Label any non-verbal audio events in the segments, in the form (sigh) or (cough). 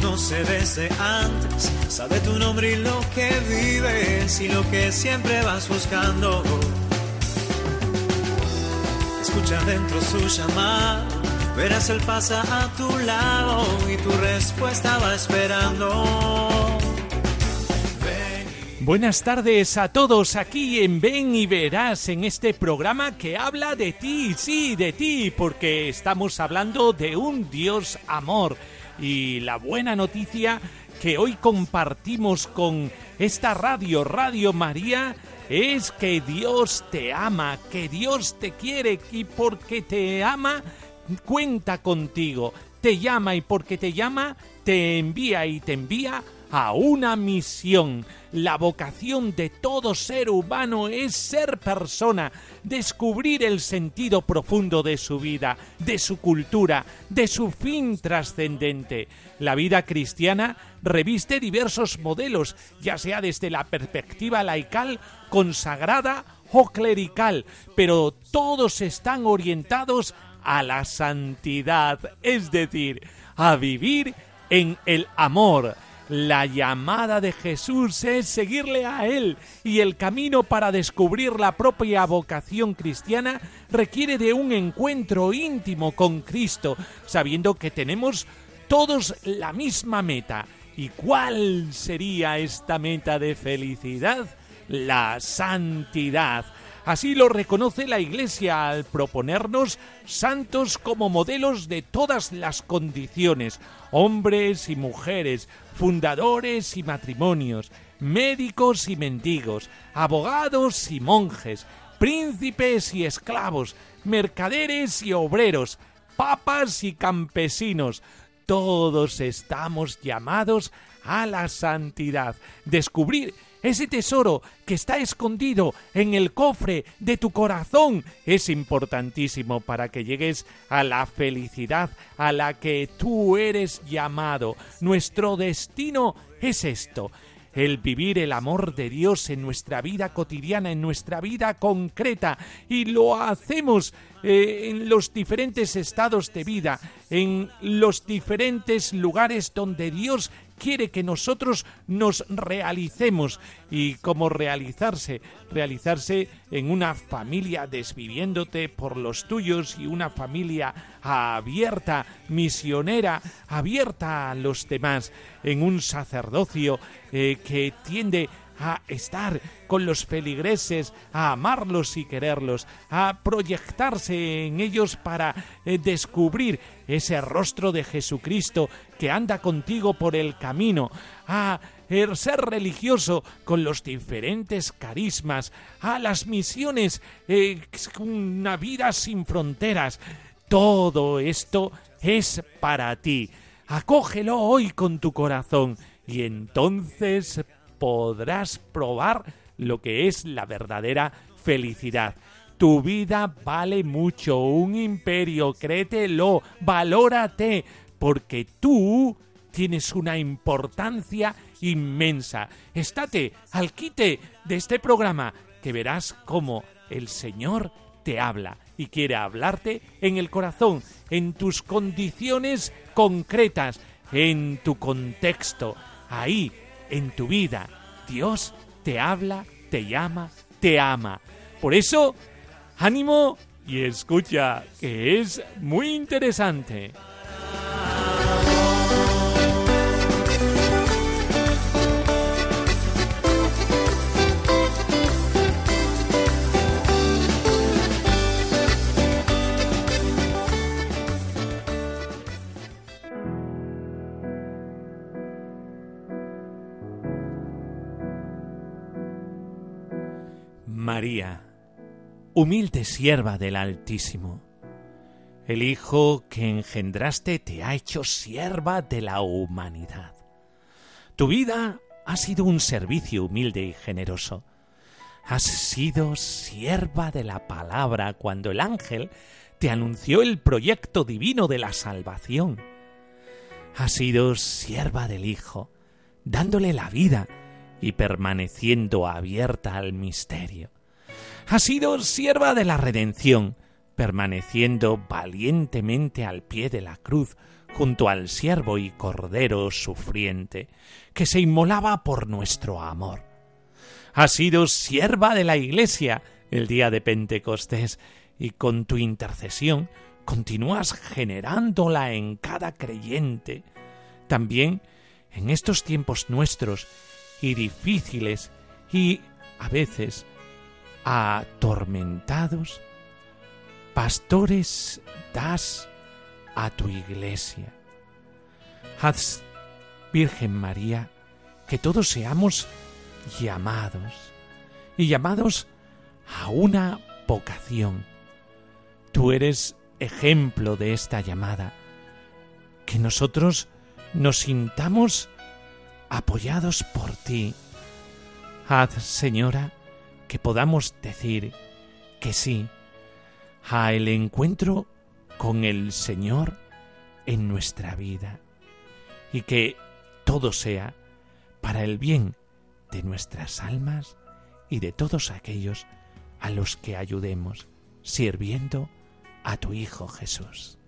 Conoce desde antes, sabe tu nombre y lo que vives y lo que siempre vas buscando. Escucha dentro su llamada, verás él pasa a tu lado y tu respuesta va esperando. Buenas tardes a todos aquí en Ven y Verás en este programa que habla de ti, sí, de ti, porque estamos hablando de un Dios amor. Y la buena noticia que hoy compartimos con esta radio, Radio María, es que Dios te ama, que Dios te quiere y porque te ama, cuenta contigo, te llama y porque te llama, te envía y te envía a una misión. La vocación de todo ser humano es ser persona, descubrir el sentido profundo de su vida, de su cultura, de su fin trascendente. La vida cristiana reviste diversos modelos, ya sea desde la perspectiva laical, consagrada o clerical, pero todos están orientados a la santidad, es decir, a vivir en el amor. La llamada de Jesús es seguirle a Él y el camino para descubrir la propia vocación cristiana requiere de un encuentro íntimo con Cristo, sabiendo que tenemos todos la misma meta. ¿Y cuál sería esta meta de felicidad? La santidad. Así lo reconoce la Iglesia al proponernos santos como modelos de todas las condiciones, hombres y mujeres, fundadores y matrimonios, médicos y mendigos, abogados y monjes, príncipes y esclavos, mercaderes y obreros, papas y campesinos. Todos estamos llamados a la santidad, descubrir ese tesoro que está escondido en el cofre de tu corazón es importantísimo para que llegues a la felicidad a la que tú eres llamado. Nuestro destino es esto, el vivir el amor de Dios en nuestra vida cotidiana, en nuestra vida concreta, y lo hacemos eh, en los diferentes estados de vida, en los diferentes lugares donde Dios quiere que nosotros nos realicemos. ¿Y cómo realizarse? Realizarse en una familia desviviéndote por los tuyos y una familia abierta, misionera, abierta a los demás, en un sacerdocio eh, que tiende a estar con los feligreses, a amarlos y quererlos, a proyectarse en ellos para eh, descubrir ese rostro de Jesucristo que anda contigo por el camino, a eh, ser religioso con los diferentes carismas, a las misiones, eh, una vida sin fronteras. Todo esto es para ti. Acógelo hoy con tu corazón y entonces podrás probar lo que es la verdadera felicidad. Tu vida vale mucho, un imperio, créetelo, valórate, porque tú tienes una importancia inmensa. Estate al quite de este programa, que verás cómo el Señor te habla y quiere hablarte en el corazón, en tus condiciones concretas, en tu contexto, ahí en tu vida. Dios te habla, te llama, te ama. Por eso, ánimo y escucha, que es muy interesante. María, humilde sierva del Altísimo. El Hijo que engendraste te ha hecho sierva de la humanidad. Tu vida ha sido un servicio humilde y generoso. Has sido sierva de la palabra cuando el ángel te anunció el proyecto divino de la salvación. Has sido sierva del Hijo, dándole la vida y permaneciendo abierta al misterio. Has sido sierva de la redención, permaneciendo valientemente al pie de la cruz junto al siervo y cordero sufriente, que se inmolaba por nuestro amor. Has sido sierva de la Iglesia el día de Pentecostés y con tu intercesión continúas generándola en cada creyente. También en estos tiempos nuestros y difíciles y a veces atormentados, pastores das a tu iglesia. Haz, Virgen María, que todos seamos llamados y llamados a una vocación. Tú eres ejemplo de esta llamada, que nosotros nos sintamos apoyados por ti. Haz, Señora, que podamos decir que sí a el encuentro con el Señor en nuestra vida y que todo sea para el bien de nuestras almas y de todos aquellos a los que ayudemos, sirviendo a tu Hijo Jesús.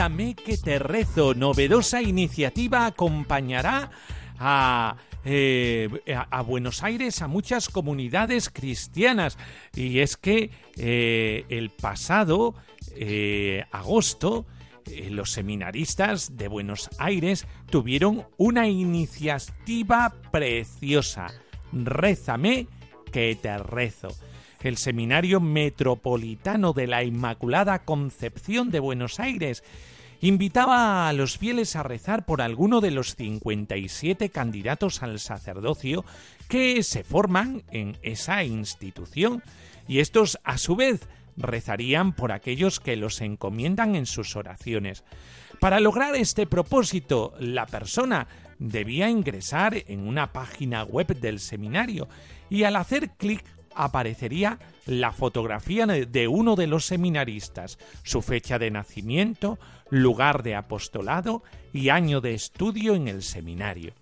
Rézame que te rezo. Novedosa iniciativa acompañará a eh, a, Buenos Aires a muchas comunidades cristianas. Y es que eh, el pasado eh, agosto los seminaristas de Buenos Aires tuvieron una iniciativa preciosa. Rézame que te rezo el Seminario Metropolitano de la Inmaculada Concepción de Buenos Aires invitaba a los fieles a rezar por alguno de los 57 candidatos al sacerdocio que se forman en esa institución y estos a su vez rezarían por aquellos que los encomiendan en sus oraciones. Para lograr este propósito, la persona debía ingresar en una página web del seminario y al hacer clic aparecería la fotografía de uno de los seminaristas, su fecha de nacimiento, lugar de apostolado y año de estudio en el seminario.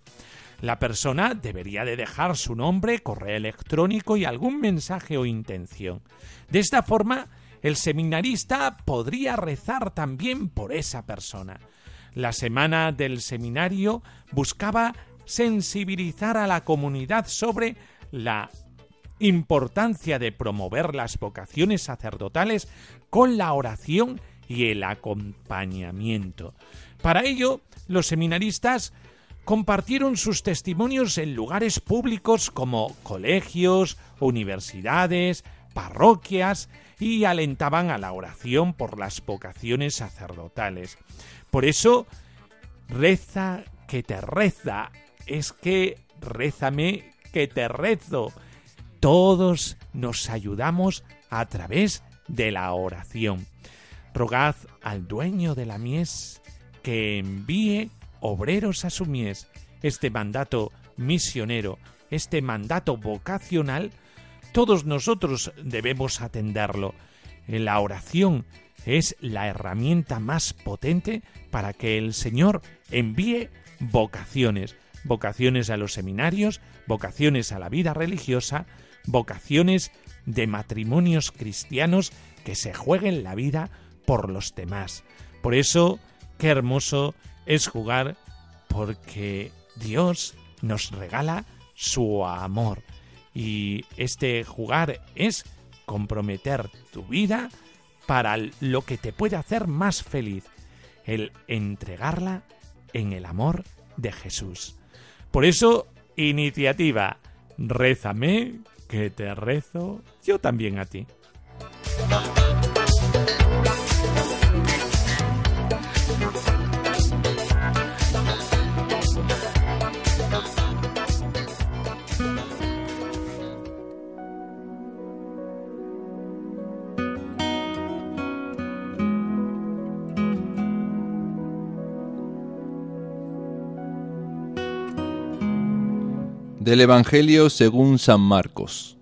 La persona debería de dejar su nombre, correo electrónico y algún mensaje o intención. De esta forma, el seminarista podría rezar también por esa persona. La semana del seminario buscaba sensibilizar a la comunidad sobre la importancia de promover las vocaciones sacerdotales con la oración y el acompañamiento. Para ello, los seminaristas compartieron sus testimonios en lugares públicos como colegios, universidades, parroquias y alentaban a la oración por las vocaciones sacerdotales. Por eso, reza que te reza, es que rézame que te rezo. Todos nos ayudamos a través de la oración. Rogad al dueño de la mies que envíe obreros a su mies. Este mandato misionero, este mandato vocacional, todos nosotros debemos atenderlo. La oración es la herramienta más potente para que el Señor envíe vocaciones, vocaciones a los seminarios, vocaciones a la vida religiosa, vocaciones de matrimonios cristianos que se jueguen la vida por los demás. Por eso, qué hermoso es jugar porque Dios nos regala su amor. Y este jugar es comprometer tu vida para lo que te puede hacer más feliz, el entregarla en el amor de Jesús. Por eso, iniciativa, rézame que te rezo yo también a ti. Del Evangelio según San Marcos.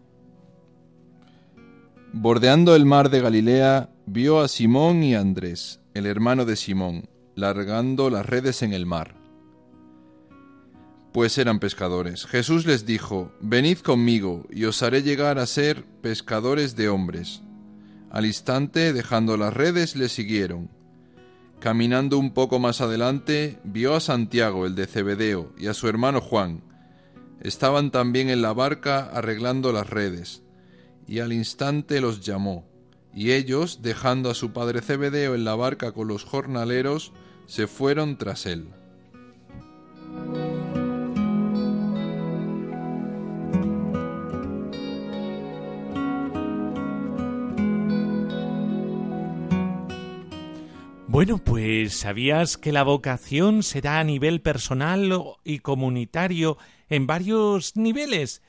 Bordeando el mar de Galilea, vio a Simón y Andrés, el hermano de Simón, largando las redes en el mar. Pues eran pescadores. Jesús les dijo, Venid conmigo, y os haré llegar a ser pescadores de hombres. Al instante, dejando las redes, le siguieron. Caminando un poco más adelante, vio a Santiago, el de Cebedeo, y a su hermano Juan, Estaban también en la barca arreglando las redes, y al instante los llamó, y ellos, dejando a su padre Cebedeo en la barca con los jornaleros, se fueron tras él. Bueno, pues ¿sabías que la vocación se da a nivel personal y comunitario en varios niveles.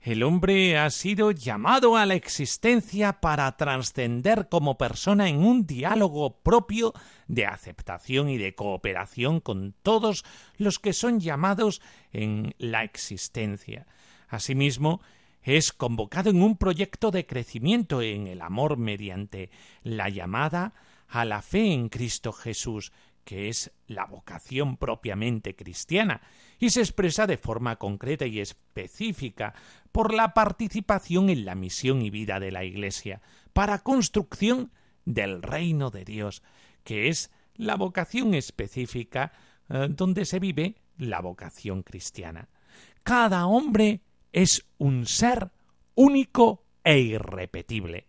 El hombre ha sido llamado a la existencia para trascender como persona en un diálogo propio de aceptación y de cooperación con todos los que son llamados en la existencia. Asimismo, es convocado en un proyecto de crecimiento en el amor mediante la llamada a la fe en Cristo Jesús, que es la vocación propiamente cristiana, y se expresa de forma concreta y específica por la participación en la misión y vida de la Iglesia, para construcción del reino de Dios, que es la vocación específica eh, donde se vive la vocación cristiana. Cada hombre es un ser único e irrepetible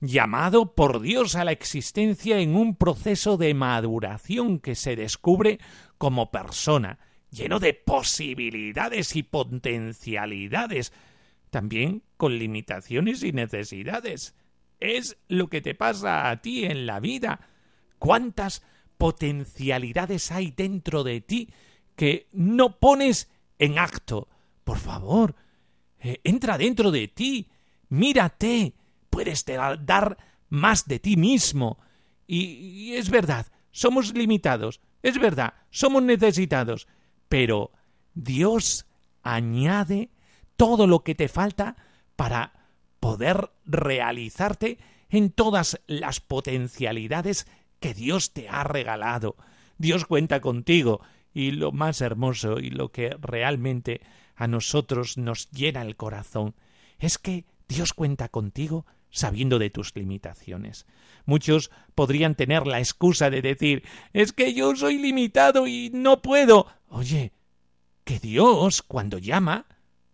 llamado por Dios a la existencia en un proceso de maduración que se descubre como persona, lleno de posibilidades y potencialidades, también con limitaciones y necesidades. Es lo que te pasa a ti en la vida. ¿Cuántas potencialidades hay dentro de ti que no pones en acto? Por favor, eh, entra dentro de ti, mírate, puedes dar más de ti mismo. Y, es verdad, somos limitados, es verdad, somos necesitados, pero Dios añade todo lo que te falta para poder realizarte en todas las potencialidades que Dios te ha regalado. Dios cuenta contigo y lo más hermoso y lo que realmente a nosotros nos llena el corazón es que Dios cuenta contigo sabiendo de tus limitaciones. Muchos podrían tener la excusa de decir es que yo soy limitado y no puedo. Oye, que Dios, cuando llama,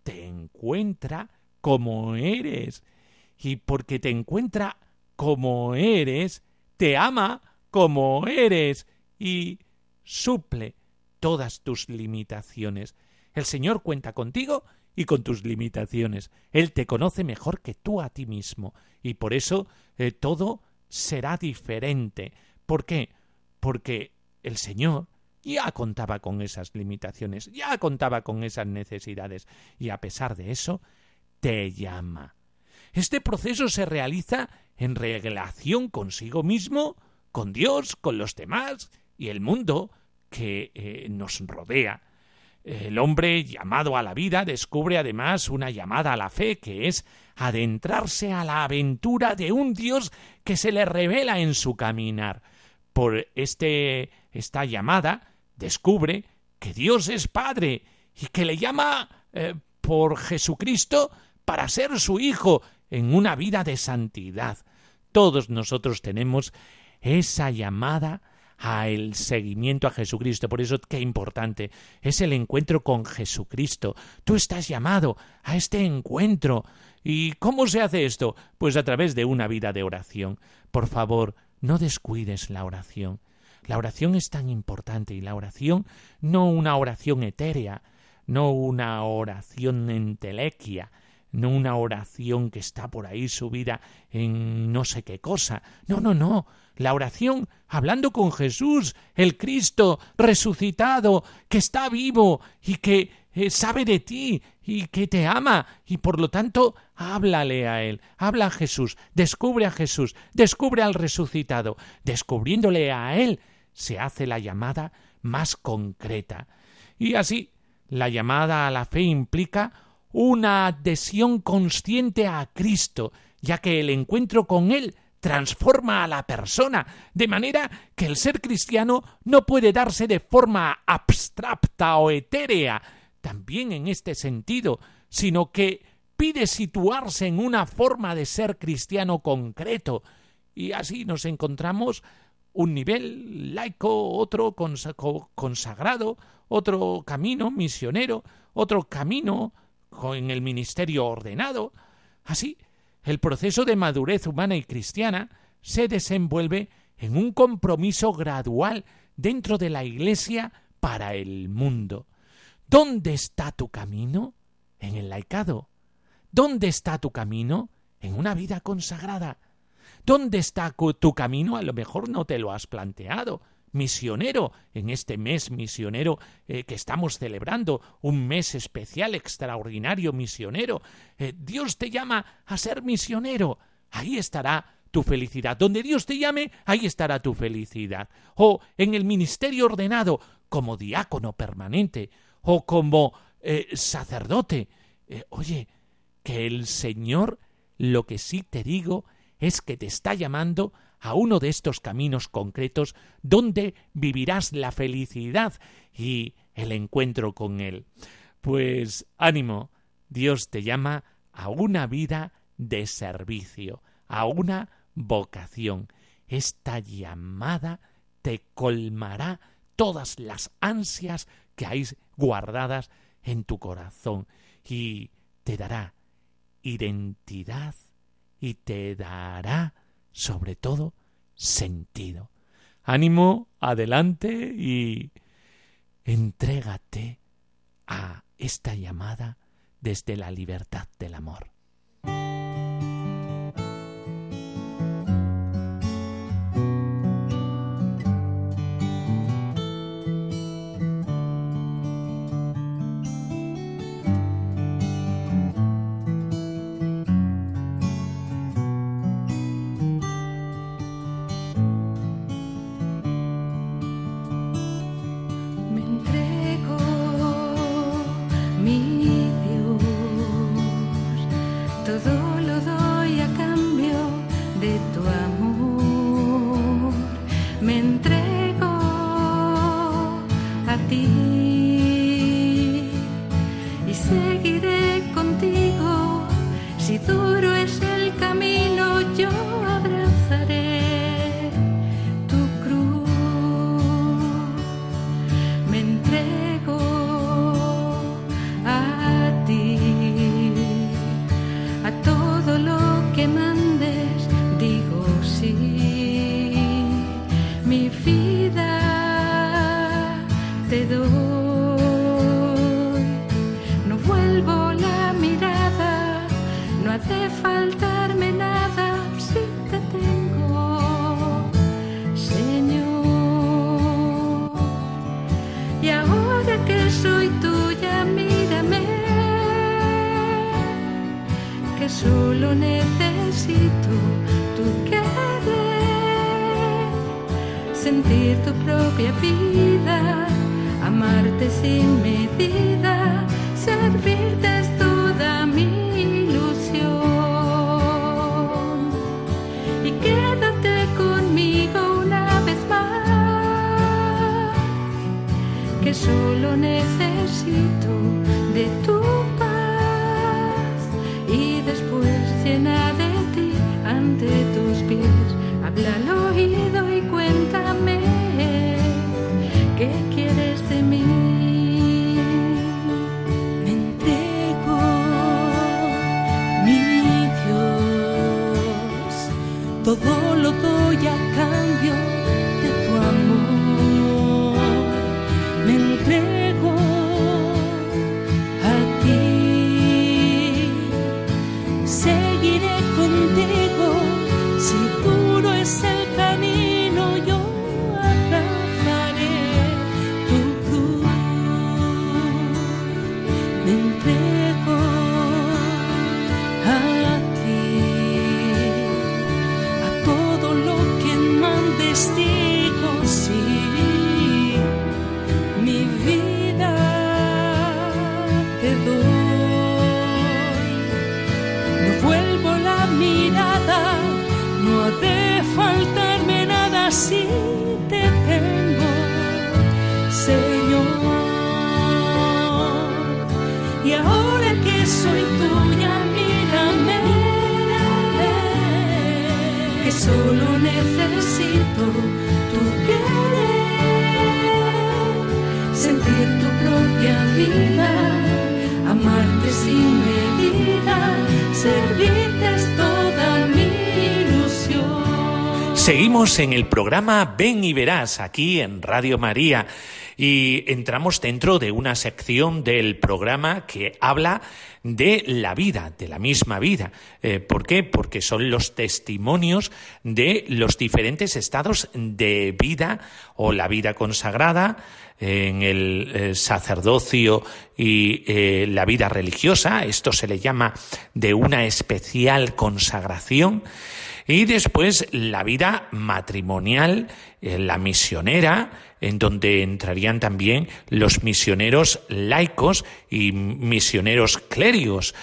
te encuentra como eres. Y porque te encuentra como eres, te ama como eres y suple todas tus limitaciones. El Señor cuenta contigo y con tus limitaciones. Él te conoce mejor que tú a ti mismo y por eso eh, todo será diferente. ¿Por qué? Porque el Señor ya contaba con esas limitaciones, ya contaba con esas necesidades y a pesar de eso te llama. Este proceso se realiza en relación consigo mismo, con Dios, con los demás y el mundo que eh, nos rodea. El hombre llamado a la vida descubre además una llamada a la fe, que es adentrarse a la aventura de un Dios que se le revela en su caminar. Por este, esta llamada descubre que Dios es Padre y que le llama eh, por Jesucristo para ser su Hijo en una vida de santidad. Todos nosotros tenemos esa llamada a el seguimiento a Jesucristo. Por eso qué importante es el encuentro con Jesucristo. Tú estás llamado a este encuentro. ¿Y cómo se hace esto? Pues a través de una vida de oración. Por favor, no descuides la oración. La oración es tan importante y la oración no una oración etérea, no una oración entelequia, no una oración que está por ahí subida en no sé qué cosa. No, no, no. La oración hablando con Jesús, el Cristo resucitado, que está vivo y que eh, sabe de ti y que te ama y por lo tanto háblale a él, habla a Jesús, descubre a Jesús, descubre al resucitado, descubriéndole a él se hace la llamada más concreta. Y así La llamada a la fe implica una adhesión consciente a Cristo, ya que el encuentro con Él transforma a la persona, de manera que el ser cristiano no puede darse de forma abstracta o etérea, también en este sentido, sino que pide situarse en una forma de ser cristiano concreto, y así nos encontramos un nivel laico, otro consagrado, otro camino misionero, otro camino en el ministerio ordenado. Así, el proceso de madurez humana y cristiana se desenvuelve en un compromiso gradual dentro de la Iglesia para el mundo. ¿Dónde está tu camino? En el laicado. ¿Dónde está tu camino? En una vida consagrada. ¿Dónde está tu camino? A lo mejor no te lo has planteado. Misionero, en este mes misionero eh, que estamos celebrando, un mes especial, extraordinario misionero. Eh, Dios te llama a ser misionero. Ahí estará tu felicidad. Donde Dios te llame, ahí estará tu felicidad. O en el ministerio ordenado, como diácono permanente, o como eh, sacerdote. oye, que el Señor, lo que sí te digo, es que te está llamando a uno de estos caminos concretos donde vivirás la felicidad y el encuentro con Él. Pues ánimo, Dios te llama a una vida de servicio, a una vocación. Esta llamada te colmará todas las ansias que hay guardadas en tu corazón y te dará identidad y te dará, sobre todo, sentido. Ánimo, adelante y entrégate a esta llamada desde la libertad del amor. En el programa Ven y Verás, aquí en Radio María y entramos dentro de una sección del programa que habla de la vida, de la misma vida. Eh, ¿Por qué? Porque son los testimonios de los diferentes estados de vida o la vida consagrada en el eh, sacerdocio y eh, la vida religiosa. Esto se le llama de una especial consagración. Y después la vida matrimonial, la misionera, en donde entrarían también los misioneros laicos y misioneros clérigos.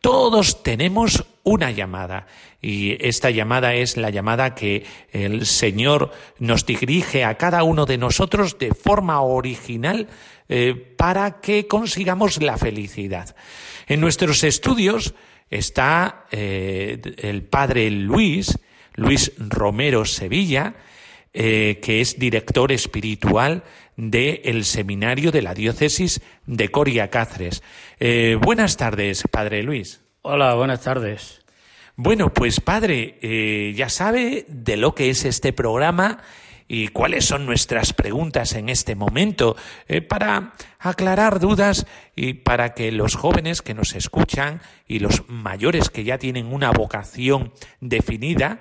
Todos tenemos una llamada y esta llamada es la llamada que el Señor nos dirige a cada uno de nosotros de forma original eh, para que consigamos la felicidad. En nuestros estudios está eh, el padre Luis, Luis Romero Sevilla, eh, que es director espiritual del seminario de la diócesis de Coria Cáceres. Eh, buenas tardes, Padre Luis. Hola, buenas tardes. Bueno, pues Padre, eh, ya sabe de lo que es este programa y cuáles son nuestras preguntas en este momento para aclarar dudas y para que los jóvenes que nos escuchan y los mayores que ya tienen una vocación definida,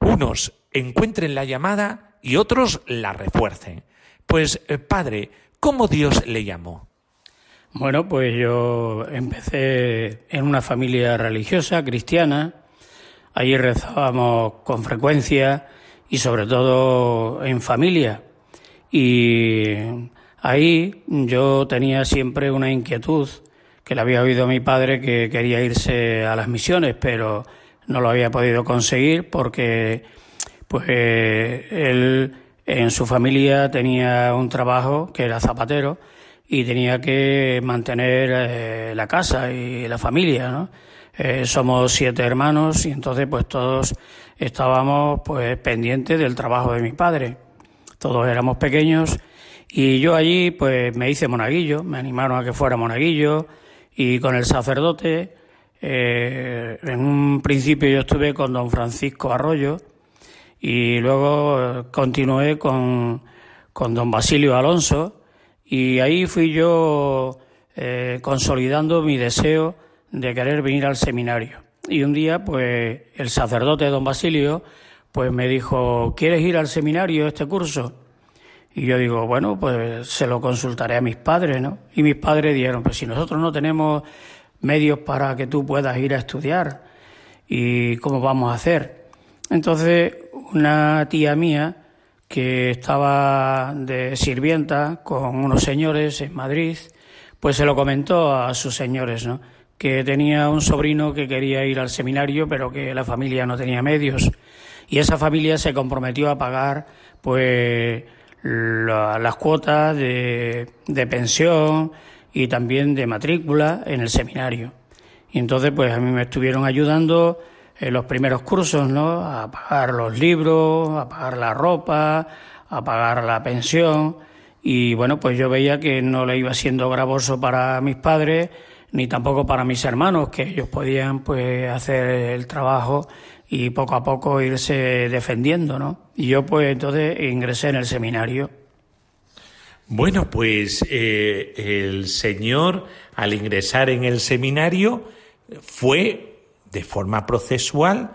unos encuentren la llamada y otros la refuercen. Pues, eh, padre, ¿cómo Dios le llamó? Bueno, pues yo empecé en una familia religiosa, cristiana. Allí rezábamos con frecuencia y sobre todo en familia. Y ahí yo tenía siempre una inquietud que le había oído a mi padre que quería irse a las misiones, pero no lo había podido conseguir porque pues él en su familia tenía un trabajo que era zapatero y tenía que mantener eh, la casa y la familia, ¿no? Eh, somos siete hermanos y entonces pues todos estábamos pues pendientes del trabajo de mi padre. Todos éramos pequeños y yo allí pues me hice monaguillo, me animaron a que fuera monaguillo y con el sacerdote eh, en un principio yo estuve con don Francisco Arroyo y luego continué con, con don Basilio Alonso y ahí fui yo eh, consolidando mi deseo de querer venir al seminario. Y un día, pues, el sacerdote don Basilio, pues me dijo, ¿quieres ir al seminario este curso? Y yo digo, bueno, pues se lo consultaré a mis padres, ¿no? Y mis padres dijeron, pues si nosotros no tenemos medios para que tú puedas ir a estudiar, ¿y cómo vamos a hacer? Entonces una tía mía que estaba de sirvienta con unos señores en Madrid, pues se lo comentó a sus señores, ¿no? Que tenía un sobrino que quería ir al seminario, pero que la familia no tenía medios. Y esa familia se comprometió a pagar, pues, las cuotas de, de pensión y también de matrícula en el seminario. Y entonces, pues, a mí me estuvieron ayudando en los primeros cursos, ¿no? A pagar los libros, a pagar la ropa, a pagar la pensión. Y bueno, pues yo veía que no le iba siendo gravoso para mis padres, ni tampoco para mis hermanos, que ellos podían pues hacer el trabajo y poco a poco irse defendiendo, ¿no? Y yo pues entonces ingresé en el seminario. Bueno, pues eh, el señor al ingresar en el seminario fue de forma procesual,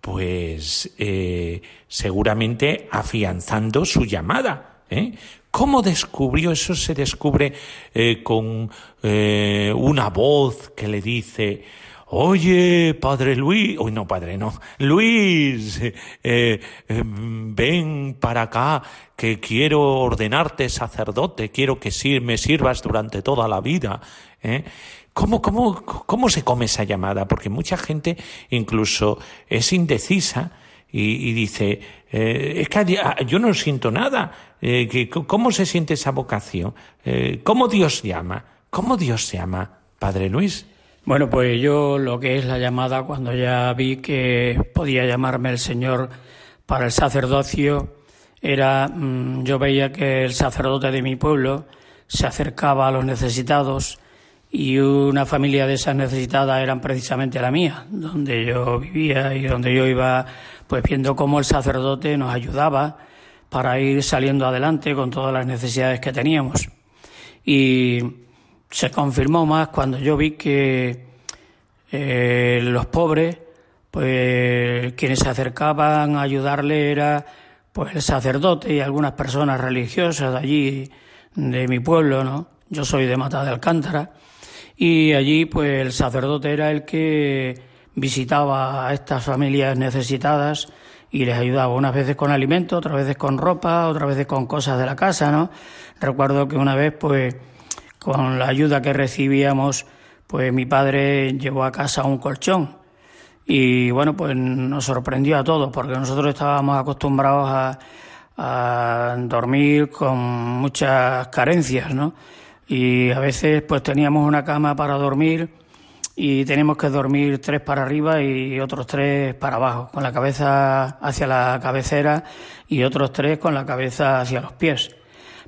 pues eh, seguramente afianzando su llamada. ¿eh? ¿Cómo descubrió? Eso se descubre eh, con una voz que le dice, Oye, padre Luis, hoy no, padre, no, Luis, ven para acá, que quiero ordenarte sacerdote, quiero que me sirvas durante toda la vida. ¿Cómo, cómo, cómo se come esa llamada? Porque mucha gente incluso es indecisa y, dice, eh, es que yo no siento nada. Eh, ¿Cómo se siente esa vocación? Eh, ¿Cómo Dios llama? ¿Cómo Dios llama, Padre Luis? Bueno, pues yo lo que es la llamada, cuando ya vi que podía llamarme el Señor para el sacerdocio era, mm, yo veía que el sacerdote de mi pueblo se acercaba a los necesitados y una familia de esas necesitadas eran precisamente la mía, donde yo vivía y donde yo iba pues viendo cómo el sacerdote nos ayudaba para ir saliendo adelante con todas las necesidades que teníamos. Y se confirmó más cuando yo vi que eh, los pobres, pues quienes se acercaban a ayudarle era pues el sacerdote y algunas personas religiosas de allí, de mi pueblo, ¿no? Yo soy de Mata de Alcántara y allí pues el sacerdote era el que visitaba a estas familias necesitadas y les ayudaba unas veces con alimento, otras veces con ropa, otras veces con cosas de la casa, ¿no? Recuerdo que una vez pues con la ayuda que recibíamos pues mi padre llevó a casa un colchón y bueno pues nos sorprendió a todos porque nosotros estábamos acostumbrados a, a dormir con muchas carencias, ¿no? y a veces pues teníamos una cama para dormir y teníamos que dormir tres para arriba y otros tres para abajo, con la cabeza hacia la cabecera y otros tres con la cabeza hacia los pies.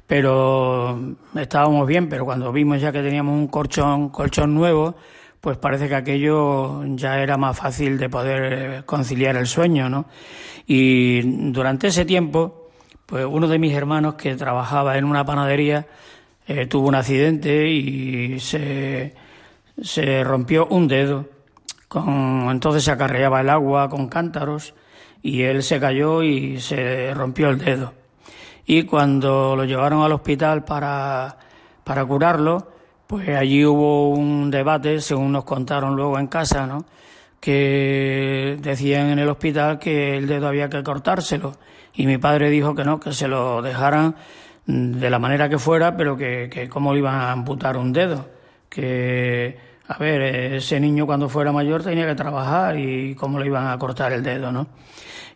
Pero estábamos bien, pero cuando vimos ya que teníamos un colchón, colchón nuevo, pues parece que aquello ya era más fácil de poder conciliar el sueño, ¿no? Y durante ese tiempo, pues uno de mis hermanos que trabajaba en una panadería, eh, tuvo un accidente y se, se rompió un dedo. Con, entonces se acarreaba el agua con cántaros y él se cayó y se rompió el dedo. Y cuando lo llevaron al hospital para, para curarlo, pues allí hubo un debate, según nos contaron luego en casa, ¿no? que decían en el hospital que el dedo había que cortárselo. Y mi padre dijo que no, que se lo dejaran de la manera que fuera, pero que, cómo iban a amputar un dedo. Que, a ver, ese niño cuando fuera mayor tenía que trabajar y cómo le iban a cortar el dedo, ¿no?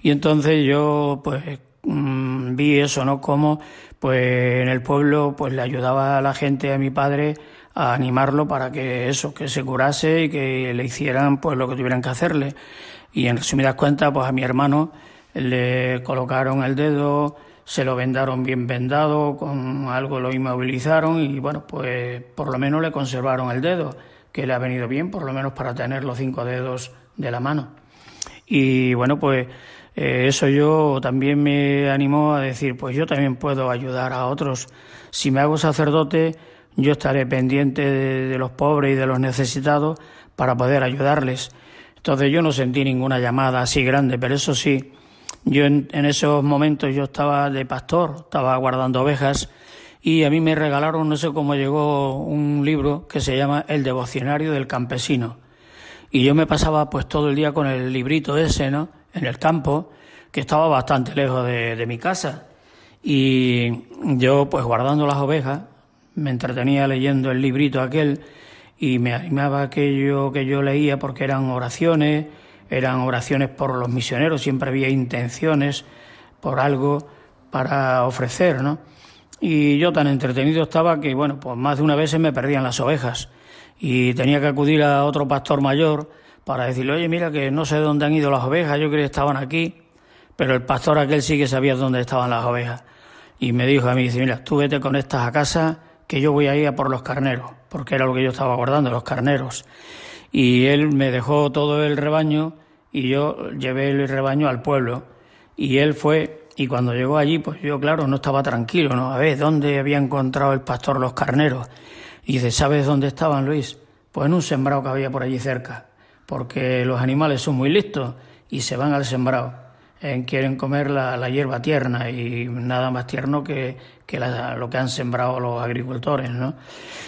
Y entonces yo, pues, mm, vi eso, ¿no? Cómo, pues, en el pueblo, pues, le ayudaba a la gente, a mi padre, a animarlo para que eso, que se curase y que le hicieran, pues, lo que tuvieran que hacerle. Y en resumidas cuentas, pues, a mi hermano le colocaron el dedo, se lo vendaron bien vendado, con algo lo inmovilizaron y bueno, pues por lo menos le conservaron el dedo, que le ha venido bien, por lo menos para tener los cinco dedos de la mano. Y bueno, pues eh, eso yo también me animó a decir, pues yo también puedo ayudar a otros. Si me hago sacerdote, yo estaré pendiente de, de los pobres y de los necesitados para poder ayudarles. Entonces yo no sentí ninguna llamada así grande, pero eso sí, yo en, esos momentos yo estaba de pastor, estaba guardando ovejas y a mí me regalaron, no sé cómo llegó, un libro que se llama El devocionario del campesino. Y yo me pasaba pues todo el día con el librito ese, ¿no? En el campo, que estaba bastante lejos de, de mi casa. Y yo pues guardando las ovejas, me entretenía leyendo el librito aquel y me animaba aquello que yo leía porque eran oraciones, eran oraciones por los misioneros, siempre había intenciones por algo para ofrecer, ¿no? Y yo tan entretenido estaba que, bueno, pues más de una vez se me perdían las ovejas y tenía que acudir a otro pastor mayor para decirle, oye, mira que no sé dónde han ido las ovejas, yo creía que estaban aquí, pero el pastor aquel sí que sabía dónde estaban las ovejas. Y me dijo a mí, dice, mira, tú vete con estas a casa, que yo voy a ir a por los carneros, porque era lo que yo estaba guardando, los carneros y él me dejó todo el rebaño y yo llevé el rebaño al pueblo y él fue y cuando llegó allí pues yo claro no estaba tranquilo, ¿no? A ver, ¿dónde había encontrado el pastor los carneros? Y dice, ¿sabes dónde estaban, Luis? Pues en un sembrado que había por allí cerca, porque los animales son muy listos y se van al sembrado. Eh, quieren comer la, hierba tierna y nada más tierno que, que lo que han sembrado los agricultores, ¿no?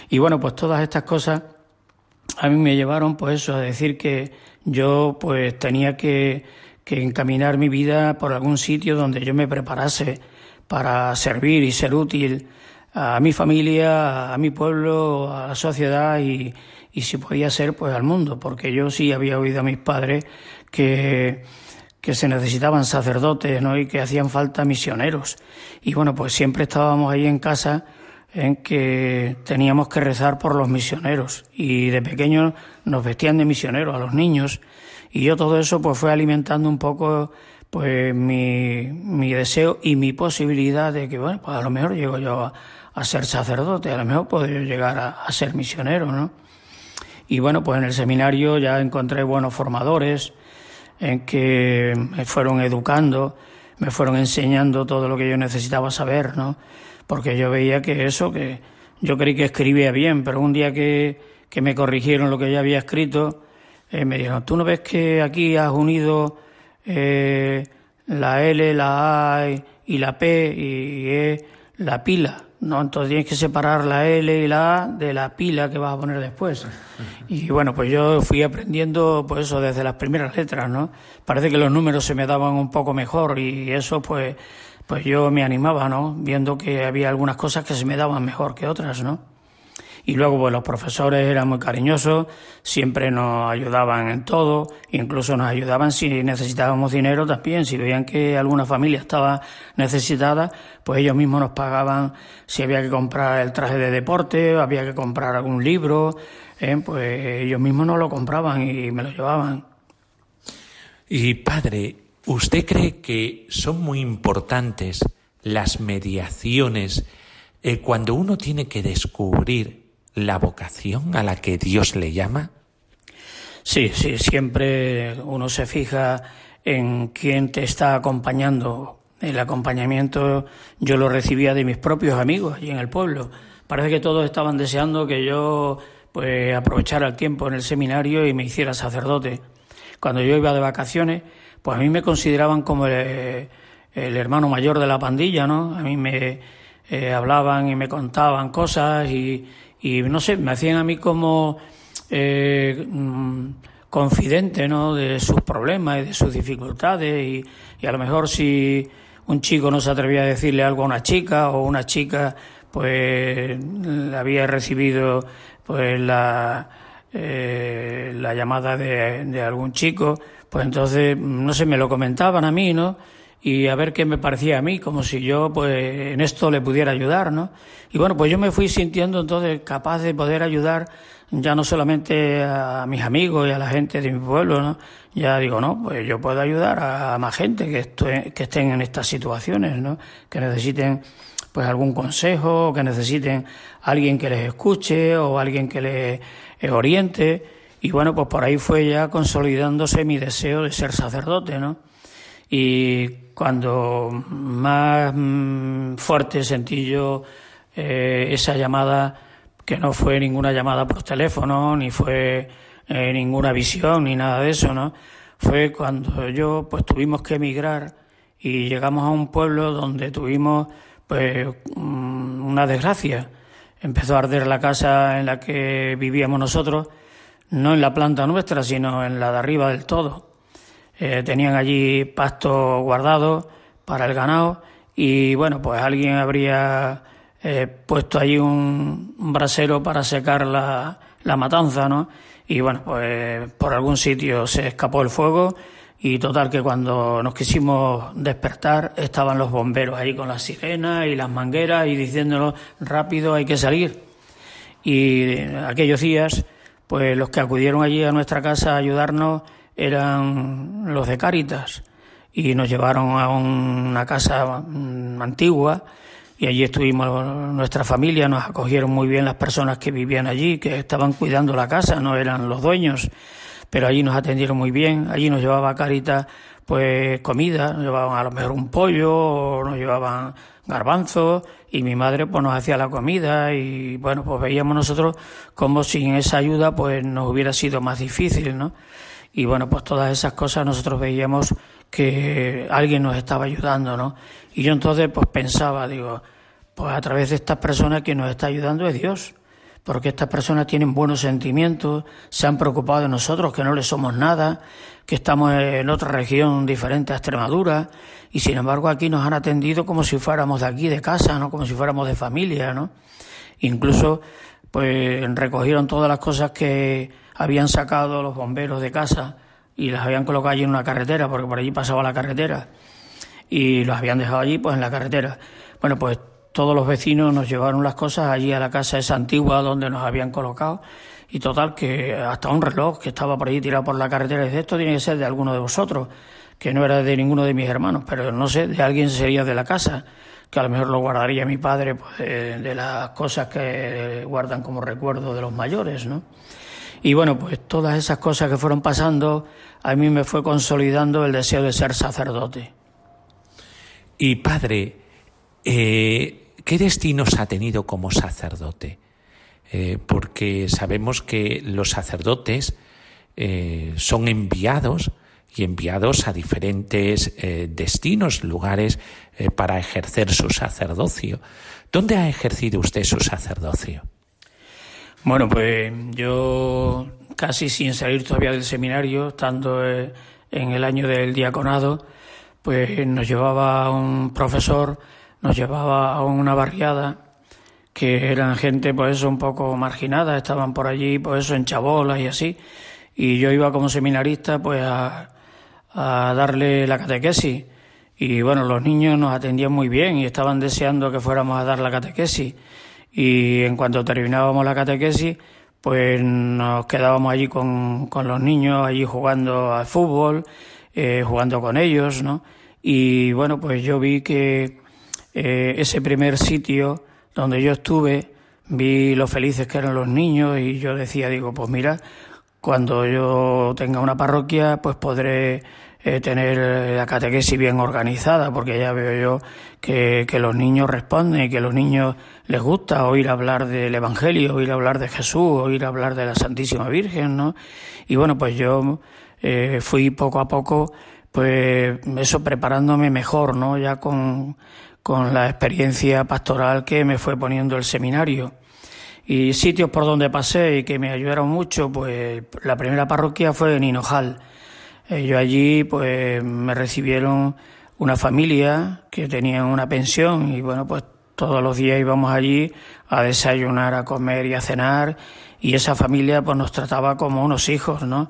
Y bueno, pues todas estas cosas a mí me llevaron pues eso, a decir que yo pues tenía que, que encaminar mi vida por algún sitio donde yo me preparase para servir y ser útil a mi familia, a mi pueblo, a la sociedad y, y si podía ser pues al mundo, porque yo sí había oído a mis padres que, que se necesitaban sacerdotes ¿no? y que hacían falta misioneros. Y bueno, pues siempre estábamos ahí en casa en que teníamos que rezar por los misioneros y de pequeños nos vestían de misioneros a los niños y yo todo eso pues fue alimentando un poco pues mi, mi deseo y mi posibilidad de que, bueno, pues a lo mejor llego yo a, ser sacerdote, a lo mejor puedo llegar a, a, ser misionero, ¿no? Y bueno, pues en el seminario ya encontré buenos formadores en que me fueron educando, me fueron enseñando todo lo que yo necesitaba saber, ¿no? Porque yo veía que eso, que yo creí que escribía bien, pero un día que, que me corrigieron lo que yo había escrito, eh, me dijeron, ¿tú no ves que aquí has unido eh, la L, la A y la P y E, la pila? No, entonces tienes que separar la L y la A de la pila que vas a poner después. Y bueno, pues yo fui aprendiendo pues eso desde las primeras letras, ¿no? Parece que los números se me daban un poco mejor y eso pues pues yo me animaba, ¿no? Viendo que había algunas cosas que se me daban mejor que otras, ¿no? Y luego, pues los profesores eran muy cariñosos, siempre nos ayudaban en todo, incluso nos ayudaban si necesitábamos dinero también, si veían que alguna familia estaba necesitada, pues ellos mismos nos pagaban si había que comprar el traje de deporte, había que comprar algún libro, ¿eh? pues ellos mismos nos lo compraban y me lo llevaban. Y padre, ¿usted cree que son muy importantes las mediaciones eh, cuando uno tiene que descubrir la vocación a la que Dios le llama? Sí, sí, siempre uno se fija en quién te está acompañando. El acompañamiento yo lo recibía de mis propios amigos allí en el pueblo. Parece que todos estaban deseando que yo pues aprovechara el tiempo en el seminario y me hiciera sacerdote. Cuando yo iba de vacaciones, pues a mí me consideraban como el, el hermano mayor de la pandilla, ¿no? A mí me eh, hablaban y me contaban cosas y, no sé, me hacían a mí como eh, mm, confidente ¿no? de sus problemas y de sus dificultades y, a lo mejor si un chico no se atrevía a decirle algo a una chica o una chica pues había recibido pues la, eh, la llamada de algún chico pues entonces no sé me lo comentaban a mí no y a ver qué me parecía a mí, como si yo pues en esto le pudiera ayudar, ¿no? Y bueno, pues yo me fui sintiendo entonces capaz de poder ayudar ya no solamente a mis amigos y a la gente de mi pueblo, ¿no? Ya digo, no, pues yo puedo ayudar a, más gente que, que estén en estas situaciones, ¿no? Que necesiten pues algún consejo, que necesiten alguien que les escuche o alguien que les eh, oriente. Y bueno, pues por ahí fue ya consolidándose mi deseo de ser sacerdote, ¿no? Y cuando más mm, fuerte sentí yo eh, esa llamada, que no fue ninguna llamada por teléfono, ni fue eh, ninguna visión, ni nada de eso, ¿no? Fue cuando yo, pues tuvimos que emigrar y llegamos a un pueblo donde tuvimos, pues, mm, una desgracia. Empezó a arder la casa en la que vivíamos nosotros, no en la planta nuestra, sino en la de arriba del todo. Eh, tenían allí pasto guardado para el ganado y bueno, pues alguien habría eh, puesto allí un, brasero para secar la, la matanza, ¿no? Y bueno, pues por algún sitio se escapó el fuego y total que cuando nos quisimos despertar estaban los bomberos ahí con las sirenas y las mangueras y diciéndonos rápido hay que salir. Y aquellos días, pues los que acudieron allí a nuestra casa a ayudarnos eran los de Cáritas y nos llevaron a una casa mm, antigua y allí estuvimos nuestra familia, nos acogieron muy bien las personas que vivían allí, que estaban cuidando la casa, no eran los dueños, pero allí nos atendieron muy bien, allí nos llevaba Cáritas pues comida, nos llevaban a lo mejor un pollo, o nos llevaban garbanzos y mi madre pues nos hacía la comida y bueno, pues veíamos nosotros como sin esa ayuda pues nos hubiera sido más difícil, ¿no? Y bueno, pues todas esas cosas nosotros veíamos que alguien nos estaba ayudando, ¿no? Y yo entonces pues pensaba, digo, pues a través de estas personas que nos está ayudando es Dios, porque estas personas tienen buenos sentimientos, se han preocupado de nosotros, que no le somos nada, que estamos en otra región diferente a Extremadura, y sin embargo aquí nos han atendido como si fuéramos de aquí, de casa, ¿no? Como si fuéramos de familia, ¿no? Incluso, pues recogieron todas las cosas que habían sacado los bomberos de casa y las habían colocado allí en una carretera, porque por allí pasaba la carretera, y los habían dejado allí, pues en la carretera. Bueno, pues todos los vecinos nos llevaron las cosas allí a la casa esa antigua donde nos habían colocado, y total que hasta un reloj que estaba por allí tirado por la carretera, dice, esto tiene que ser de alguno de vosotros. que no era de ninguno de mis hermanos, pero no sé, de alguien sería de la casa, que a lo mejor lo guardaría mi padre pues, de, las cosas que guardan como recuerdo de los mayores, ¿no? Y bueno, pues todas esas cosas que fueron pasando, a mí me fue consolidando el deseo de ser sacerdote. Y padre, eh, ¿qué destinos ha tenido como sacerdote? Eh, porque sabemos que los sacerdotes eh, son enviados y enviados a diferentes destinos, lugares para ejercer su sacerdocio. ¿Dónde ha ejercido usted su sacerdocio? Bueno, pues yo casi sin salir todavía del seminario, estando en el año del diaconado, pues nos llevaba un profesor, nos llevaba a una barriada que eran gente pues eso un poco marginada, estaban por allí pues eso en chabolas y así, y yo iba como seminarista pues a, a darle la catequesis. Y bueno, los niños nos atendían muy bien y estaban deseando que fuéramos a dar la catequesis. Y en cuanto terminábamos la catequesis pues nos quedábamos allí con, con los niños, allí jugando al fútbol, eh, jugando con ellos, ¿no? Y bueno, pues yo vi que eh, ese primer sitio donde yo estuve, vi lo felices que eran los niños y yo decía, digo, pues mira, cuando yo tenga una parroquia, pues podré eh, tener la catequesis bien organizada, porque ya veo yo que, los niños responden y que a los niños les gusta oír hablar del Evangelio, oír hablar de Jesús, oír hablar de la Santísima Virgen, ¿no? Y bueno, pues yo eh, fui poco a poco pues eso preparándome mejor, ¿no? Ya con, con la experiencia pastoral que me fue poniendo el seminario. Y sitios por donde pasé y que me ayudaron mucho, pues la primera parroquia fue en Hinojal. Eh, yo allí, pues me recibieron una familia que tenía una pensión y bueno, pues todos los días íbamos allí a desayunar, a comer y a cenar y esa familia pues nos trataba como unos hijos, ¿no?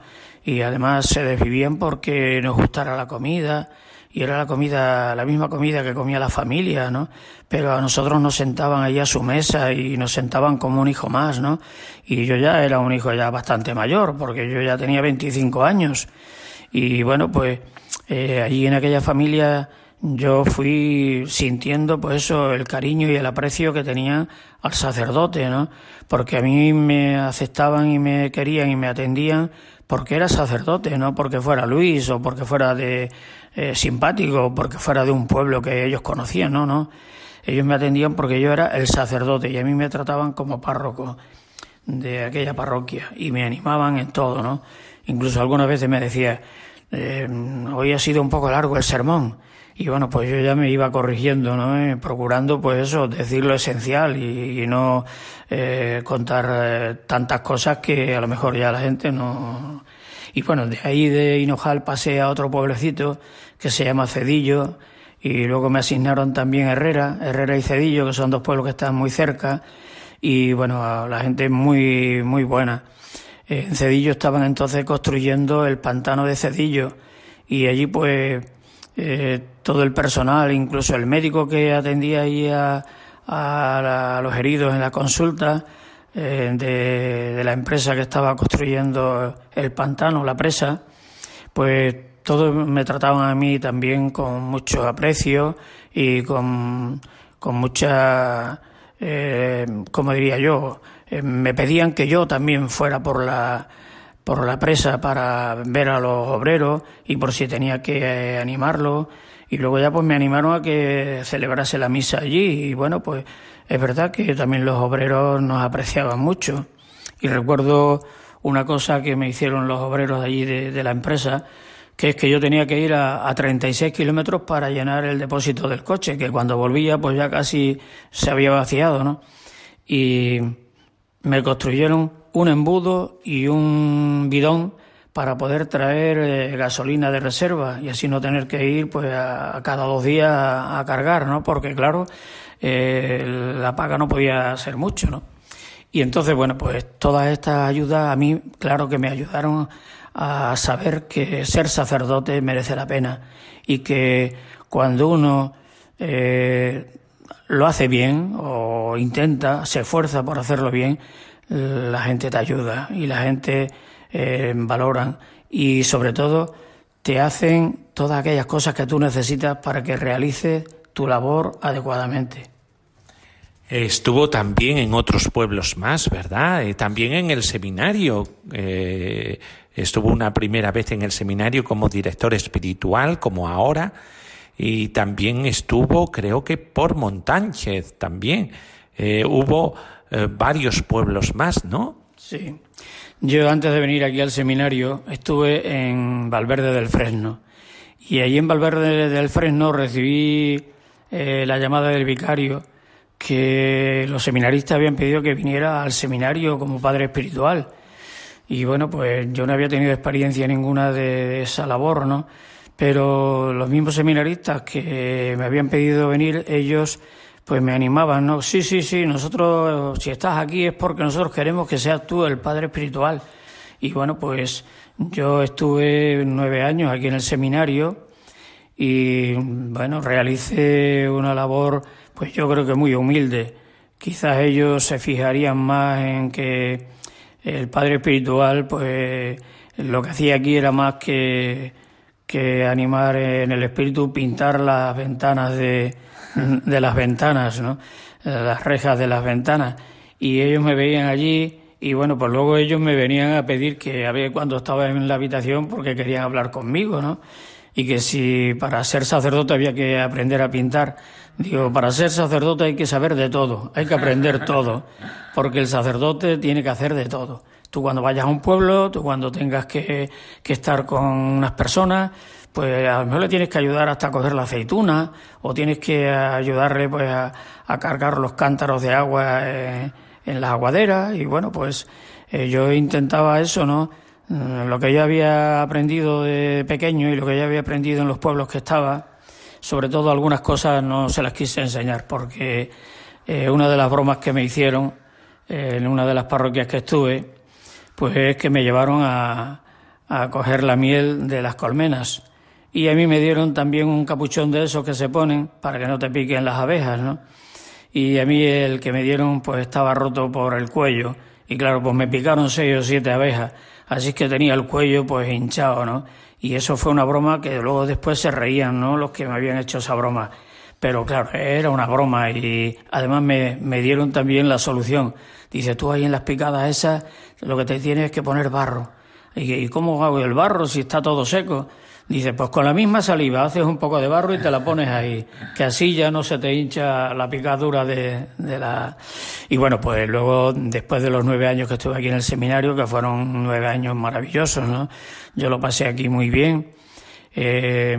y además se desvivían porque nos gustara la comida y era la comida, la misma comida que comía la familia, ¿no? Pero a nosotros nos sentaban allí a su mesa y nos sentaban como un hijo más, ¿no? Y yo ya era un hijo ya bastante mayor, porque yo ya tenía 25 años. Y bueno, pues eh, allí en aquella familia yo fui sintiendo pues eso, el cariño y el aprecio que tenía al sacerdote, ¿no? Porque a mí me aceptaban y me querían y me atendían porque era sacerdote, no porque fuera Luis o porque fuera de eh, simpático porque fuera de un pueblo que ellos conocían, no, no. Ellos me atendían porque yo era el sacerdote y a mí me trataban como párroco de aquella parroquia y me animaban en todo, ¿no? Incluso algunas veces me decía, eh, hoy ha sido un poco largo el sermón. Y bueno, pues yo ya me iba corrigiendo, ¿no? Eh, procurando, pues eso, decir lo esencial y, no eh, contar tantas cosas que a lo mejor ya la gente no. Y bueno, de ahí de Hinojal pasé a otro pueblecito que se llama Cedillo y luego me asignaron también Herrera, Herrera y Cedillo, que son dos pueblos que están muy cerca y bueno, la gente es muy, muy buena. En Cedillo estaban entonces construyendo el pantano de Cedillo y allí pues eh, todo el personal, incluso el médico que atendía ahí a, los heridos en la consulta eh, de, la empresa que estaba construyendo el pantano, la presa, pues todos me trataban a mí también con mucho aprecio y con, con mucha, eh, como diría yo, eh, me pedían que yo también fuera por la por la presa para ver a los obreros y por si tenía que eh, animarlo. Y luego ya pues me animaron a que celebrase la misa allí y bueno pues es verdad que también los obreros nos apreciaban mucho. Y recuerdo una cosa que me hicieron los obreros de allí de, la empresa que es que yo tenía que ir a, a 36 kilómetros para llenar el depósito del coche que cuando volvía pues ya casi se había vaciado ¿no? y me construyeron un embudo y un bidón para poder traer eh, gasolina de reserva y así no tener que ir pues a, cada dos días a, cargar, ¿no? Porque claro, eh, la paga no podía ser mucho, ¿no? Y entonces, bueno, pues todas estas ayudas a mí, claro que me ayudaron a saber que ser sacerdote merece la pena y que cuando uno eh, lo hace bien o intenta, se esfuerza por hacerlo bien, la gente te ayuda y la gente eh, valora y sobre todo te hacen todas aquellas cosas que tú necesitas para que realices tu labor adecuadamente. Estuvo también en otros pueblos más, ¿verdad? Eh, también en el seminario. Eh, estuvo una primera vez en el seminario como director espiritual, como ahora, y también estuvo, creo que por Montánchez también. Eh, hubo varios pueblos más, ¿no? Sí. Yo antes de venir aquí al seminario estuve en Valverde del Fresno. Y allí en Valverde del Fresno recibí la llamada del vicario que los seminaristas habían pedido que viniera al seminario como padre espiritual. Y bueno, pues yo no había tenido experiencia ninguna de, esa labor, ¿no? Pero los mismos seminaristas que me habían pedido venir, ellos pues me animaban, ¿no? Sí, sí, sí, nosotros, si estás aquí es porque nosotros queremos que seas tú el padre espiritual. Y bueno, pues yo estuve nueve años aquí en el seminario y bueno, realicé una labor pues yo creo que muy humilde. Quizás ellos se fijarían más en que el padre espiritual, pues lo que hacía aquí era más que, que animar en el espíritu, pintar las ventanas de, de las ventanas, ¿no? las rejas de las ventanas. Y ellos me veían allí y bueno, pues luego ellos me venían a pedir que a ver cuando estaba en la habitación porque querían hablar conmigo, ¿no? Y que si para ser sacerdote había que aprender a pintar. Digo, para ser sacerdote hay que saber de todo, hay que aprender (laughs) todo, porque el sacerdote tiene que hacer de todo. Tú cuando vayas a un pueblo, tú cuando tengas que, estar con unas personas, pues a lo mejor le tienes que ayudar hasta a coger la aceituna, o tienes que ayudarle pues a, cargar los cántaros de agua eh, en las aguaderas, y bueno, pues eh, yo intentaba eso, ¿no? Mm, lo que yo había aprendido de pequeño y lo que yo había aprendido en los pueblos que estaba, sobre todo algunas cosas no se las quise enseñar porque eh, una de las bromas que me hicieron eh, en una de las parroquias que estuve, pues es que me llevaron a, a coger la miel de las colmenas. Y a mí me dieron también un capuchón de esos que se ponen para que no te piquen las abejas, ¿no? Y a mí el que me dieron pues estaba roto por el cuello. Y claro, pues me picaron seis o siete abejas. Así que tenía el cuello pues hinchado, ¿no? Y eso fue una broma que luego después se reían, ¿no? Los que me habían hecho esa broma. Pero claro, era una broma y además me, dieron también la solución. Dice, tú ahí en las picadas esas lo que te tienes es que poner barro. ¿Y, y cómo hago el barro si está todo seco? Dice, pues con la misma saliva haces un poco de barro y te la pones ahí, que así ya no se te hincha la picadura de, de la... Y bueno, pues luego, después de los nueve años que estuve aquí en el seminario, que fueron nueve años maravillosos, ¿no? Yo lo pasé aquí muy bien, eh,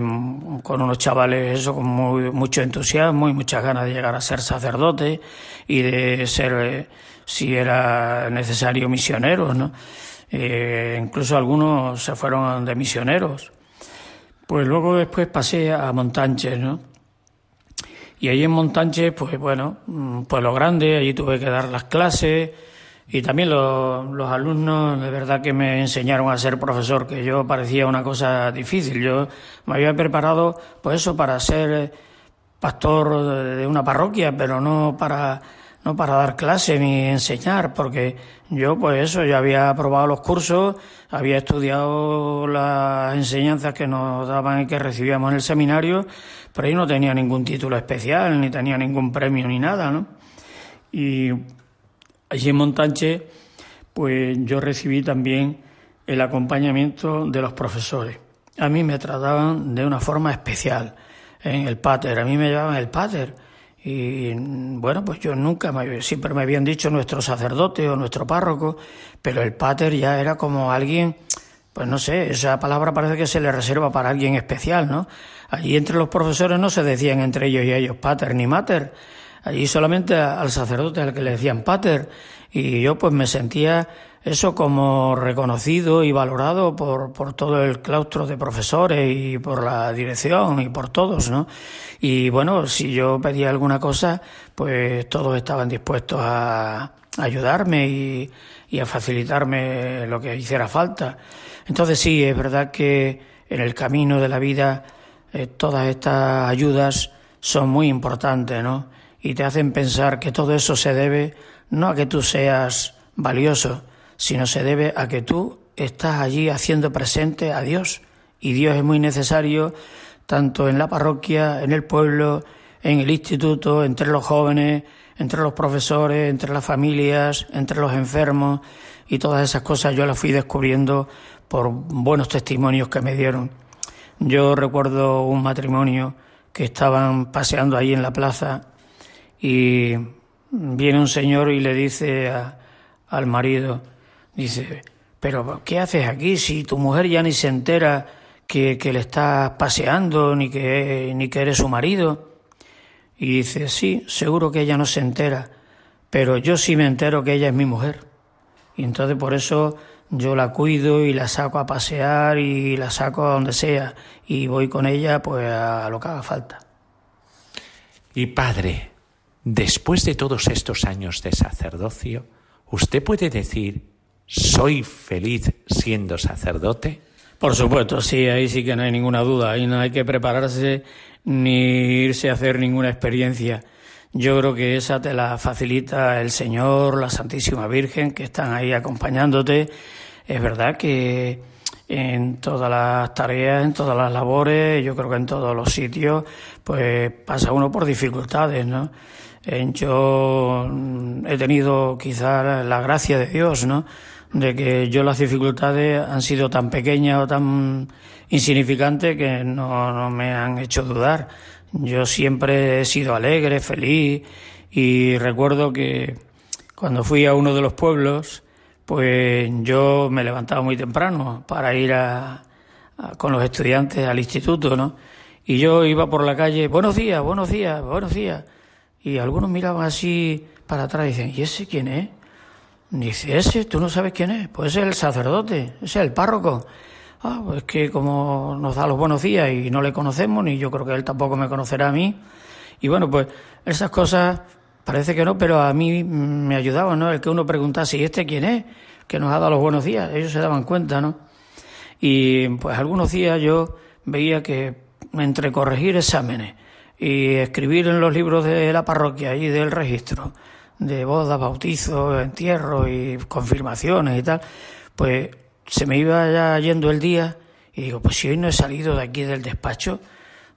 con unos chavales, eso, con mucho entusiasmo y muchas ganas de llegar a ser sacerdote y de ser, eh, si era necesario, misioneros, ¿no? Eh, incluso algunos se fueron de misioneros. Pues luego después pasé a Montánchez, ¿no? Y ahí en Montánchez, pues bueno, mm, pues lo grande, allí tuve que dar las clases y también los, alumnos de verdad que me enseñaron a ser profesor, que yo parecía una cosa difícil. Yo me había preparado, pues eso, para ser pastor de una parroquia, pero no para no para dar clase ni enseñar, porque yo pues eso, ya había aprobado los cursos, había estudiado las enseñanzas que nos daban y que recibíamos en el seminario, pero yo no tenía ningún título especial, ni tenía ningún premio ni nada, ¿no? Y allí en Montanche, pues yo recibí también el acompañamiento de los profesores. A mí me trataban de una forma especial en el pater, a mí me llamaban el pater y bueno, pues yo nunca, siempre me habían dicho nuestro sacerdote o nuestro párroco, pero el pater ya era como alguien, pues no sé, esa palabra parece que se le reserva para alguien especial, ¿no? Allí entre los profesores no se decían entre ellos y ellos pater ni mater, allí solamente al sacerdote al que le decían pater, y yo pues me sentía eso como reconocido y valorado por, por todo el claustro de profesores y por la dirección y por todos, ¿no? Y bueno, si yo pedía alguna cosa, pues todos estaban dispuestos a ayudarme y, y a facilitarme lo que hiciera falta. Entonces sí, es verdad que en el camino de la vida eh, todas estas ayudas son muy importantes, ¿no? Y te hacen pensar que todo eso se debe no a que tú seas valioso, sino se debe a que tú estás allí haciendo presente a Dios Y Dios es muy necesario tanto en la parroquia, en el pueblo, en el instituto, entre los jóvenes, entre los profesores, entre las familias, entre los enfermos y todas esas cosas yo las fui descubriendo por buenos testimonios que me dieron. Yo recuerdo un matrimonio que estaban paseando ahí en la plaza y viene un señor y le dice al marido, dice, pero ¿qué haces aquí si tu mujer ya ni se entera que, que le estás paseando ni que, ni que eres su marido? Y dice, sí, seguro que ella no se entera, pero yo sí me entero que ella es mi mujer. Y entonces por eso yo la cuido y la saco a pasear y la saco a donde sea y voy con ella pues a lo que haga falta. Y padre, después de todos estos años de sacerdocio, ¿usted puede decir, soy feliz siendo sacerdote? Por supuesto, sí, ahí sí que no hay ninguna duda, ahí no hay que prepararse ni irse a hacer ninguna experiencia. Yo creo que esa te la facilita el Señor, la Santísima Virgen, que están ahí acompañándote. Es verdad que en todas las tareas, en todas las labores, yo creo que en todos los sitios, pues pasa uno por dificultades, ¿no? Yo he tenido quizás la gracia de Dios, ¿no? De que yo las dificultades han sido tan pequeñas o tan insignificantes que no, no me han hecho dudar. Yo siempre he sido alegre, feliz y recuerdo que cuando fui a uno de los pueblos, pues yo me levantaba muy temprano para ir a, con los estudiantes al instituto, ¿no? Y yo iba por la calle, buenos días, buenos días, buenos días. Y algunos miraban así para atrás y dicen, ¿y ese quién es? Dice, ese, tú no sabes quién es. Pues es el sacerdote, es el párroco. Ah, pues que como nos da los buenos días y no le conocemos, ni yo creo que él tampoco me conocerá a mí. Y bueno, pues esas cosas parece que no, pero a mí me ayudaban, ¿no? El que uno preguntase, ¿y este quién es? Que nos ha dado los buenos días. Ellos se daban cuenta, ¿no? Y pues algunos días yo veía que entre corregir exámenes y escribir en los libros de la parroquia y del registro de bodas, bautizos, entierros y confirmaciones y tal, pues se me iba ya yendo el día y digo, pues si hoy no he salido de aquí del despacho,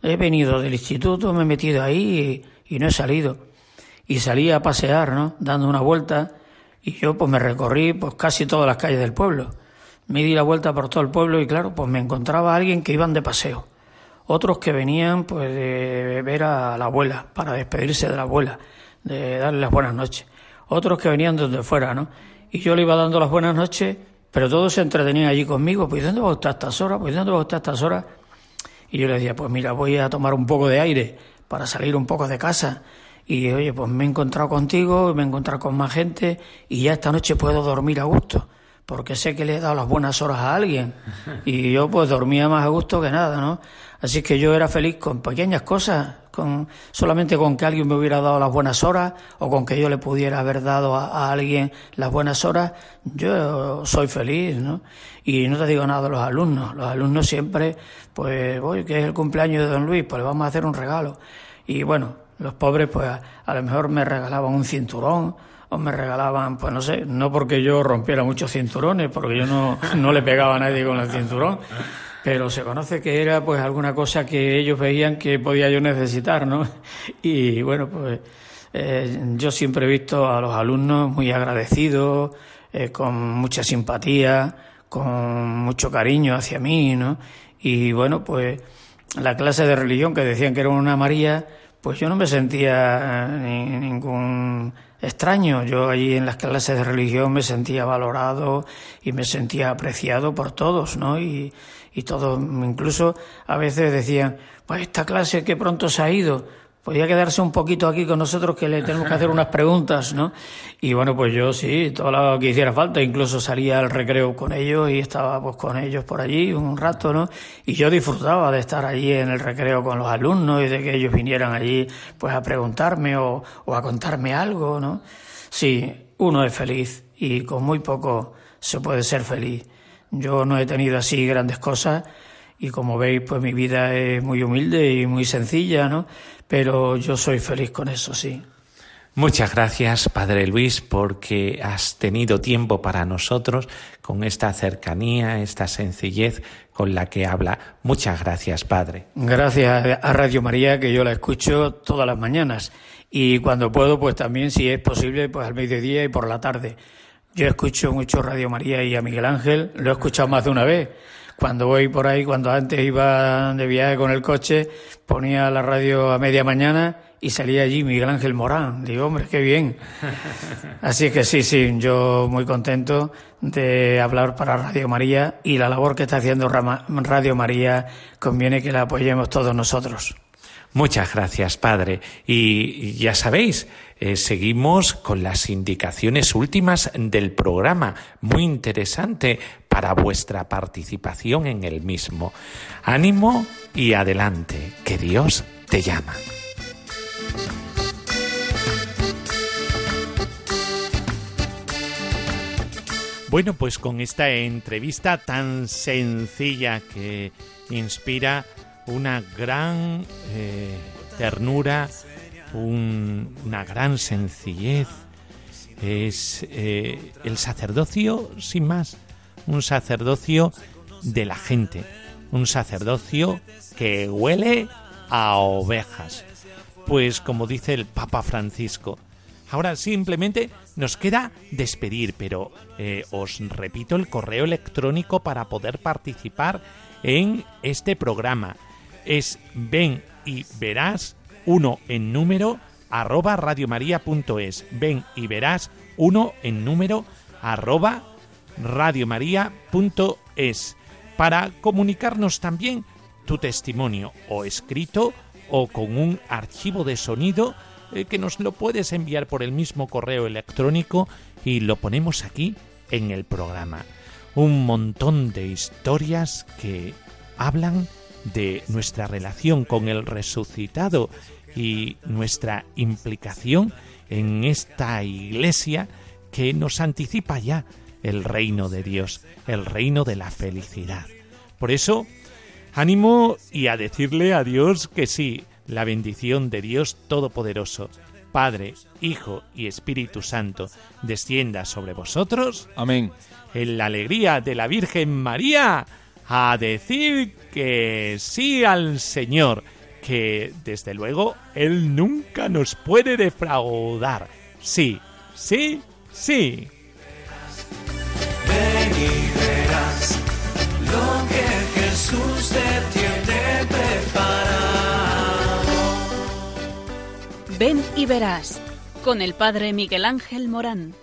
he venido del instituto, me he metido ahí y, no he salido. Y salí a pasear, ¿no? Dando una vuelta y yo pues me recorrí pues casi todas las calles del pueblo. Me di la vuelta por todo el pueblo y claro, pues me encontraba a alguien que iban de paseo. Otros que venían pues de ver a la abuela, para despedirse de la abuela, de darle las buenas noches. Otros que venían desde fuera, ¿no? Y yo le iba dando las buenas noches pero todos se entretenían allí conmigo, pues ¿dónde va usted a estas horas? Pues ¿dónde va usted a estas horas? Y yo le decía, pues mira, voy a tomar un poco de aire para salir un poco de casa. Y oye, pues me he encontrado contigo, me he encontrado con más gente y ya esta noche puedo dormir a gusto, porque sé que le he dado las buenas horas a alguien. (laughs) Y yo pues dormía más a gusto que nada, ¿no? Así que yo era feliz con pequeñas cosas, con solamente con que alguien me hubiera dado las buenas horas o con que yo le pudiera haber dado a, alguien las buenas horas, yo soy feliz, ¿no? Y no te digo nada de los alumnos. Los alumnos siempre, pues, voy, que es el cumpleaños de don Luis, pues le vamos a hacer un regalo. Y bueno, los pobres, pues a, lo mejor me regalaban un cinturón o me regalaban, pues no sé, no porque yo rompiera muchos cinturones, porque yo no, no le pegaba a nadie con el cinturón, pero se conoce que era pues alguna cosa que ellos veían que podía yo necesitar, ¿no? (laughs) Y bueno, pues eh, yo siempre he visto a los alumnos muy agradecidos, eh, con mucha simpatía, con mucho cariño hacia mí, ¿no? Y bueno, pues la clase de religión que decían que era una María, pues yo no me sentía eh, ningún extraño. Yo allí en las clases de religión me sentía valorado y me sentía apreciado por todos, ¿no? Y todos, incluso a veces decían, pues esta clase que pronto se ha ido, podía quedarse un poquito aquí con nosotros que le tenemos que hacer unas preguntas, ¿no? Y bueno, pues yo sí, todo lo que hiciera falta, incluso salía al recreo con ellos y estaba pues con ellos por allí un rato, ¿no? Y yo disfrutaba de estar allí en el recreo con los alumnos y de que ellos vinieran allí pues a preguntarme o, o a contarme algo, ¿no? Sí, uno es feliz y con muy poco se puede ser feliz. Yo no he tenido así grandes cosas y como veis, pues mi vida es muy humilde y muy sencilla, ¿no? Pero yo soy feliz con eso, sí. Muchas gracias, Padre Luis, porque has tenido tiempo para nosotros con esta cercanía, esta sencillez con la que habla. Muchas gracias, Padre. Gracias a Radio María, que yo la escucho todas las mañanas. Y cuando puedo, pues también, si es posible, pues al mediodía y por la tarde. Yo escucho mucho Radio María y a Miguel Ángel, lo he escuchado más de una vez. Cuando voy por ahí, cuando antes iba de viaje con el coche, ponía la radio a media mañana y salía allí Miguel Ángel Morán. Digo, hombre, qué bien. (laughs) Así que sí, sí, yo muy contento de hablar para Radio María y la labor que está haciendo Radio María conviene que la apoyemos todos nosotros. Muchas gracias, Padre. Y ya sabéis, eh, seguimos con las indicaciones últimas del programa. Muy interesante para vuestra participación en el mismo. Ánimo y adelante, que Dios te llama. Bueno, pues con esta entrevista tan sencilla que inspira una gran eh, ternura, una gran sencillez, es eh, el sacerdocio sin más, un sacerdocio de la gente, un sacerdocio que huele a ovejas. Pues como dice el Papa Francisco, ahora simplemente nos queda despedir, pero eh, os repito el correo electrónico para poder participar en este programa. Es ven y verás uno en número arroba radiomaria.es. Ven y verás uno en número arroba radiomaria.es para comunicarnos también tu testimonio o escrito o con un archivo de sonido eh, que nos lo puedes enviar por el mismo correo electrónico y lo ponemos aquí en el programa. Un montón de historias que hablan de nuestra relación con el resucitado y nuestra implicación en esta iglesia que nos anticipa ya el reino de Dios, el reino de la felicidad. Por eso, ánimo y a decirle a Dios que sí, la bendición de Dios Todopoderoso, Padre, Hijo y Espíritu Santo, descienda sobre vosotros. Amén. En la alegría de la Virgen María, a decir que sí al Señor, que desde luego Él nunca nos puede defraudar. Sí, sí, sí. Ven y verás lo que Jesús te tiene preparado. Ven y verás con el Padre Miguel Ángel Morán.